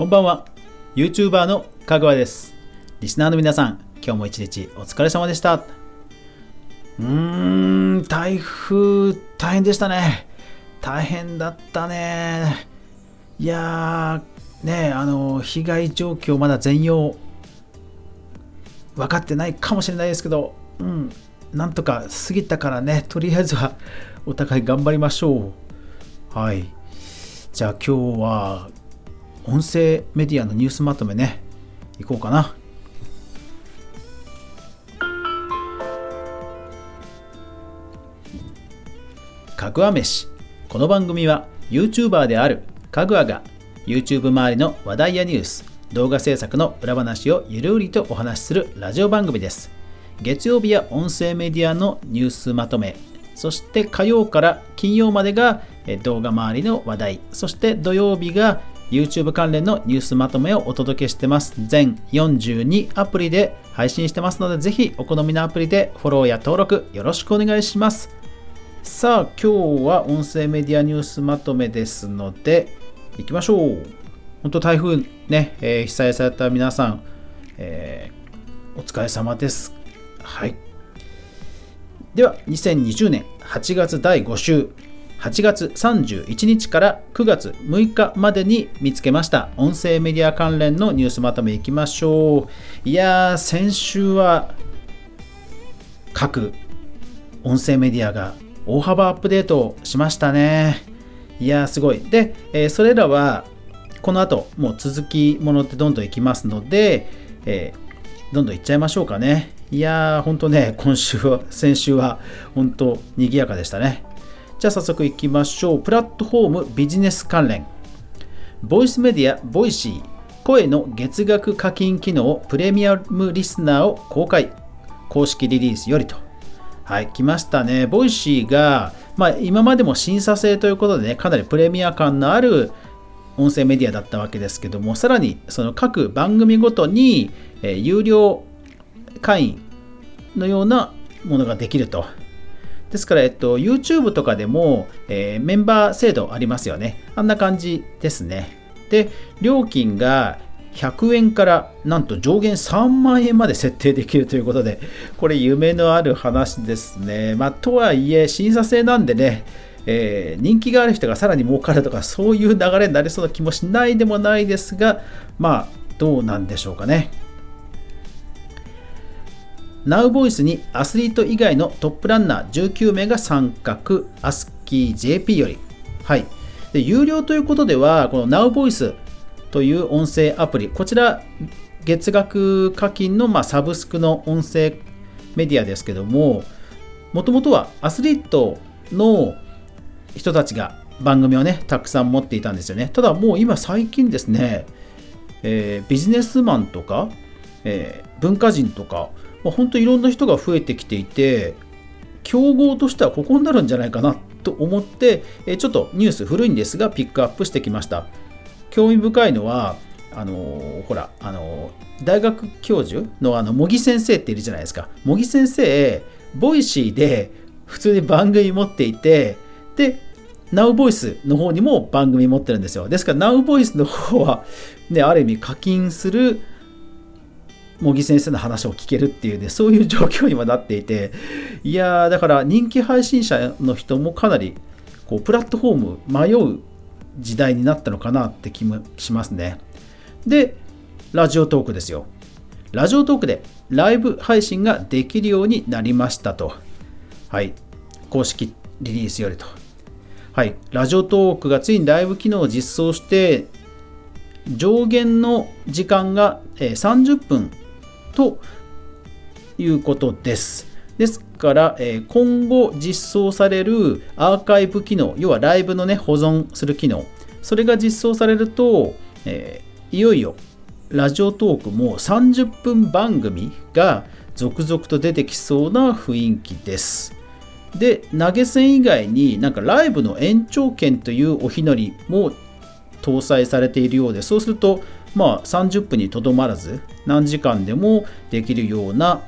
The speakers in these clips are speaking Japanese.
こんばんは。YouTuber のかぐわです。リスナーの皆さん今日も一日お疲れ様でした。うーん台風大変でしたね。大変だったね。いやーねあの被害状況まだ全容分かってないかもしれないですけどうんなんとか過ぎたからね。とりあえずはお互い頑張りましょう。はい。じゃあ今日は音声メディアのニュースまとめね。いこうかな。かぐわ飯。この番組は YouTuber であるかぐわが YouTube 周りの話題やニュース動画制作の裏話をゆるりとお話しするラジオ番組です。月曜日や音声メディアのニュースまとめ。そして火曜から金曜までが動画周りの話題。そして土曜日が YouTube 関連のニュースまとめをお届けしてます。全42アプリで配信してますのでぜひお好みのアプリでフォローや登録よろしくお願いします。さあ今日は音声メディアニュースまとめですのでいきましょう。本当台風ね、えー、被災された皆さん、えー、お疲れ様です。はい。では2020年8月第5週。8月31日から9月6日までに見つけました。音声メディア関連のニュースまとめいきましょう。いやー先週は各音声メディアが大幅アップデートしましたね。いやーすごい。で、えー、それらはこの後もう続きものってどんどんいきますので、えー、どんどんいっちゃいましょうかね。いやー、ほんとね、今週は、先週は、本当賑やかでしたね。じゃあ早速いきましょう。プラットフォームビジネス関連。ボイスメディア、 Voicy、声の月額課金機能、プレミアムリスナーを公開。公式リリースよりと。はい、来ましたね。 Voicy が、まあ、今までも審査制ということでね、かなりプレミア感のある音声メディアだったわけですけども、さらにその各番組ごとに、えー、有料会員のようなものができると。ですから、えっと、YouTube とかでも、えー、メンバー制度ありますよね。あんな感じですね。で、料金が100円からなんと上限3万円まで設定できるということで、これ夢のある話ですね。まあ、とはいえ、審査制なんでね、えー、人気がある人がさらに儲かるとか、そういう流れになりそうな気もしないでもないですが、まあ、どうなんでしょうかね。NowVoice にアスリート以外のトップランナー19名が参画、アスキー JP より。はい。で、有料ということでは、この NowVoice という音声アプリ、こちら、月額課金の、まあ、サブスクの音声メディアですけども、もともとはアスリートの人たちが番組をね、たくさん持っていたんですよね。ただもう今最近ですね、えー、ビジネスマンとか、えー、文化人とか、まあ、本当いろんな人が増えてきていて競合としてはここになるんじゃないかなと思って、えちょっとニュース古いんですがピックアップしてきました。興味深いのはあのー、ほら、あのー、大学教授のあの茂木先生っているじゃないですか。茂木先生 Voicy で普通に番組持っていてで NowVoice の方にも番組持ってるんですよ。ですから NowVoice の方は、ね、ある意味課金する茂木先生の話を聞けるっていうね、そういう状況にはなっていて、いやー、だから人気配信者の人もかなり、こう、プラットフォーム迷う時代になったのかなって気もしますね。で、ラジオトークですよ。ラジオトークでライブ配信ができるようになりましたと。はい。公式リリースよりと。はい。ラジオトークがついにライブ機能を実装して、上限の時間が30分ということです。ですから、え今後実装されるアーカイブ機能、要はライブのね、保存する機能、それが実装されると、えいよいよラジオトークも30分番組が続々と出てきそうな雰囲気です。で、投げ銭以外になんかライブの延長券というおひのりも搭載されているようで、そうするとまあ、30分にとどまらず何時間でもできるような、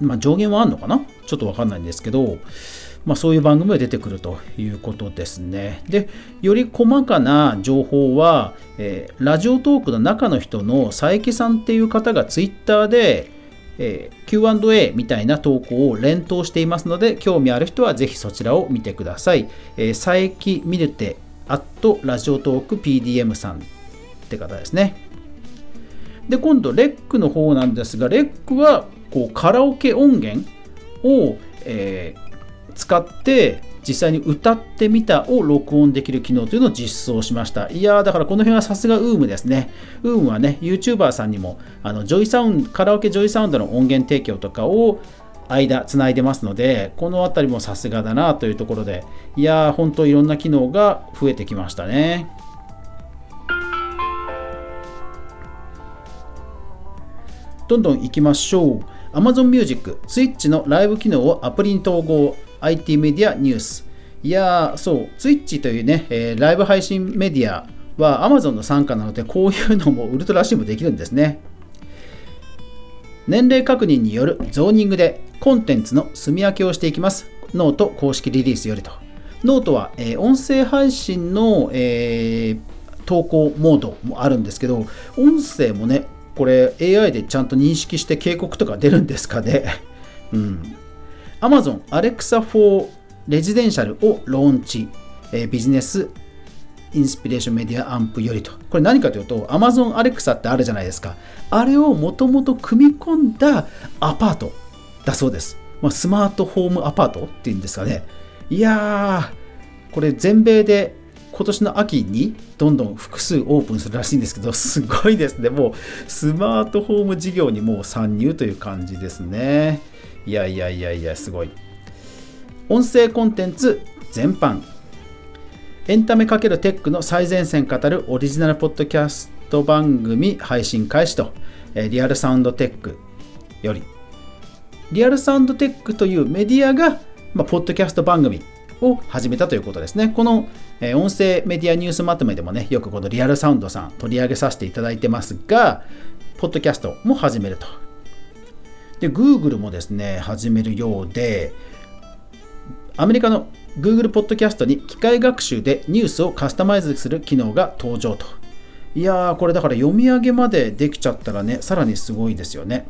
まあ、上限はあるのかな？ちょっとわかんないんですけど、まあ、そういう番組が出てくるということですね。で、より細かな情報は、えー、ラジオトークの中の人の佐伯さんっていう方がツイッターで、えー、Q&A みたいな投稿を連投していますので、興味ある人はぜひそちらを見てください。えー、佐伯ミルテアットラジオトーク PDM さんって方ですね。で、今度、レックの方なんですが、レックはこうカラオケ音源を、えー、使って実際に歌ってみたを録音できる機能というのを実装しました。いやー、だからこの辺はさすが UM ですね。UM はね、YouTuber さんにもあの JOYSOUND、カラオケ JOYSOUND の音源提供とかを間つないでますので、この辺りもさすがだなというところで、いやー、本当いろんな機能が増えてきましたね。どんどん行きましょう。Amazon Music、Twitch のライブ機能をアプリに統合、 ITmedia ニュース。いやー、そう、Twitch というね、えー、ライブ配信メディアは Amazon の傘下なので、こういうのもウルトラ C もできるんですね。年齢確認によるゾーニングでコンテンツの住み分けをしていきます。ノート公式リリースよりと。ノートは、えー、音声配信の、えー、投稿モードもあるんですけど、音声もね、これ AI でちゃんと認識して警告とか出るんですかね？うん。Amazon Alexa for Residential をローンチ、えー、ビジネスインスピレーションメディアアンプよりと。これ何かというと Amazon Alexa ってあるじゃないですか。あれをもともと組み込んだアパートだそうです。まあ、スマートホームアパートっていうんですかね。いやー、これ全米で今年の秋にどんどん複数オープンするらしいんですけど、すごいですね。もうスマートフォーム事業にもう参入という感じですね。いやいやいやいや、すごい。音声コンテンツ全般。エンタメ×テックの最前線語るオリジナルポッドキャスト番組配信開始と、リアルサウンドテックより。リアルサウンドテックというメディアが、まあ、ポッドキャスト番組を始めたということですね。この、え音声メディアニュースまとめでもね、よくこのリアルサウンドさん取り上げさせていただいてますが、ポッドキャストも始めると。で、Google もですね、始めるようで、アメリカの Google ポッドキャストに機械学習でニュースをカスタマイズする機能が登場と。いやー、これだから読み上げまでできちゃったらね、さらにすごいですよね。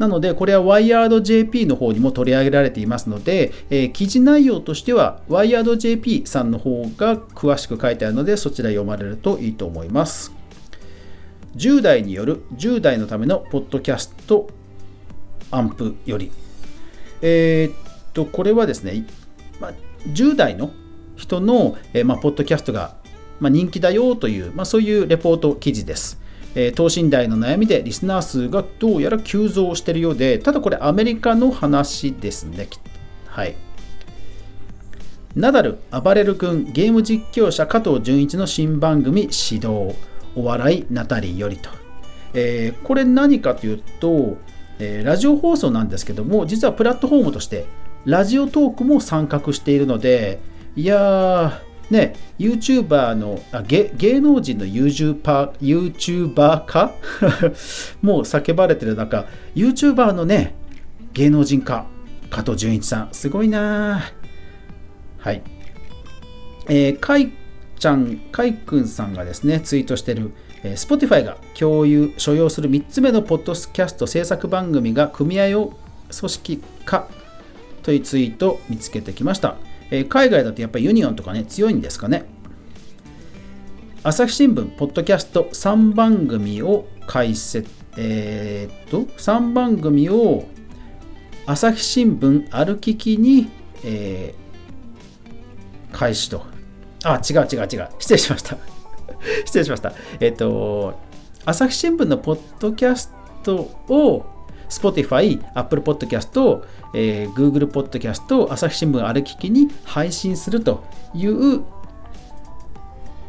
なので、これは WiredJP の方にも取り上げられていますので、えー、記事内容としては WiredJP さんの方が詳しく書いてあるので、そちら読まれるといいと思います。10代による10代のためのポッドキャストアンプより。えー、っと、これはですね、ま、10代の人の、えー、ま、ポッドキャストが、ま、人気だよという、ま、そういうレポート記事です。え等身大の悩みでリスナー数がどうやら急増しているようで、ただこれアメリカの話ですね。はい。ナダル、暴れる君、ゲーム実況者加藤純一の新番組指導、お笑いナタリーよりと。えー、これ何かというと、えー、ラジオ放送なんですけども、実はプラットフォームとして、ラジオトークも参画しているので、いやー、ね、YouTuber のあ芸能人の YouTuber, YouTuber 化もう叫ばれてる中、YouTuber のね、芸能人化、加藤純一さん、すごいなはい。えー、かいちゃん、かいくんさんがですね、ツイートしてる、えー、Spotify が共有、所要する3つ目のポッドキャスト制作番組が組合を組織化というツイートを見つけてきました。えー、海外だとやっぱりユニオンとかね、強いんですかね。朝日新聞、ポッドキャスト3番組を開設、えー、っと、3番組を朝日新聞歩ききに、えー、開始と。あ、違う違う違う。失礼しました。失礼しました。えっ、と、朝日新聞のポッドキャストを Spotify、Apple Podcast、えー、Google Podcast、朝日新聞ある聞きに配信するという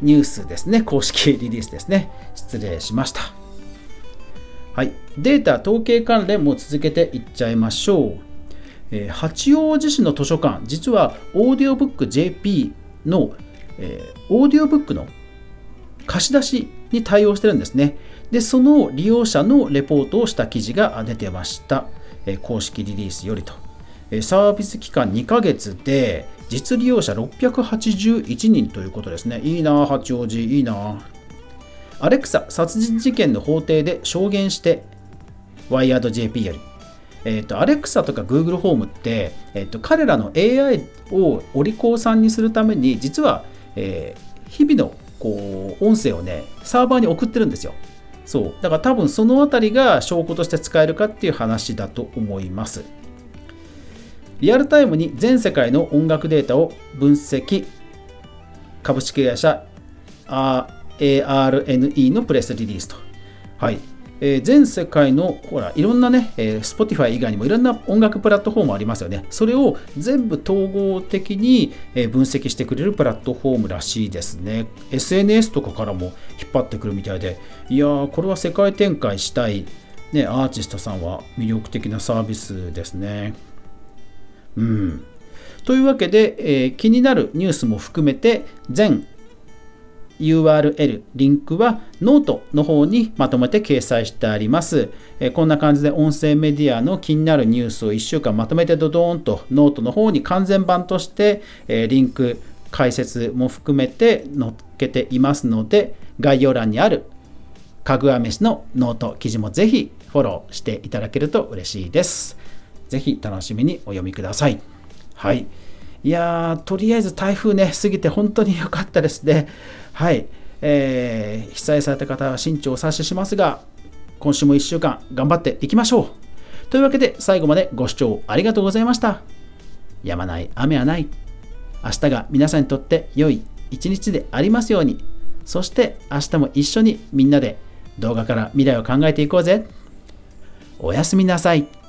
ニュースですね。公式リリースですね。失礼しました。はい。データ統計関連も続けていっちゃいましょう。えー、八王子市の図書館、実はオーディオブック JP の、えー、オーディオブックの貸し出しに対応してるんですね。で、その利用者のレポートをした記事が出てました。公式リリースよりと。サービス期間2ヶ月で実利用者681人ということですね。いいな、八王子、いいな。アレクサ、殺人事件の法廷で証言して、ワイヤード JP より。えっ、ー、と、アレクサとか Google ホームって、えっ、ー、と、彼らの AI をお利口さんにするために、実は、えー、日々のこう音声をね、サーバーに送ってるんですよ。そう。だから多分その辺りが証拠として使えるかっていう話だと思います。リアルタイムに全世界の音楽データを分析。株式会社 ARNE のプレスリリースと。はい。えー、全世界のほらいろんなね、えー、Spotify 以外にもいろんな音楽プラットフォームありますよね。それを全部統合的にえ分析してくれるプラットフォームらしいですね。SNS とかからも引っ張ってくるみたいで、いやー、これは世界展開したい、ね、アーティストさんは魅力的なサービスですね。うん。というわけで、えー、気になるニュースも含めて全 URL、リンクはノートの方にまとめて掲載してあります。えこんな感じで音声メディアの気になるニュースを1週間まとめてドドーンとノートの方に完全版として、えリンク、解説も含めて載っけていますので、概要欄にあるかぐわ飯のノート記事もぜひフォローしていただけると嬉しいです。ぜひ楽しみにお読みください。はい。いや、とりあえず台風ね、過ぎて本当に良かったですね。はい、えー、被災された方は慎重を察ししますが、今週も1週間頑張っていきましょう。というわけで最後までご視聴ありがとうございました。やまない雨はない。明日が皆さんにとって良い一日でありますように。そして明日も一緒にみんなで動画から未来を考えていこうぜ。おやすみなさい。